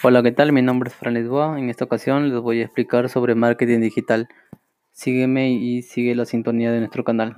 Hola, ¿qué tal? Mi nombre es Fran Lisboa. En esta ocasión les voy a explicar sobre marketing digital. Sígueme y sigue la sintonía de nuestro canal.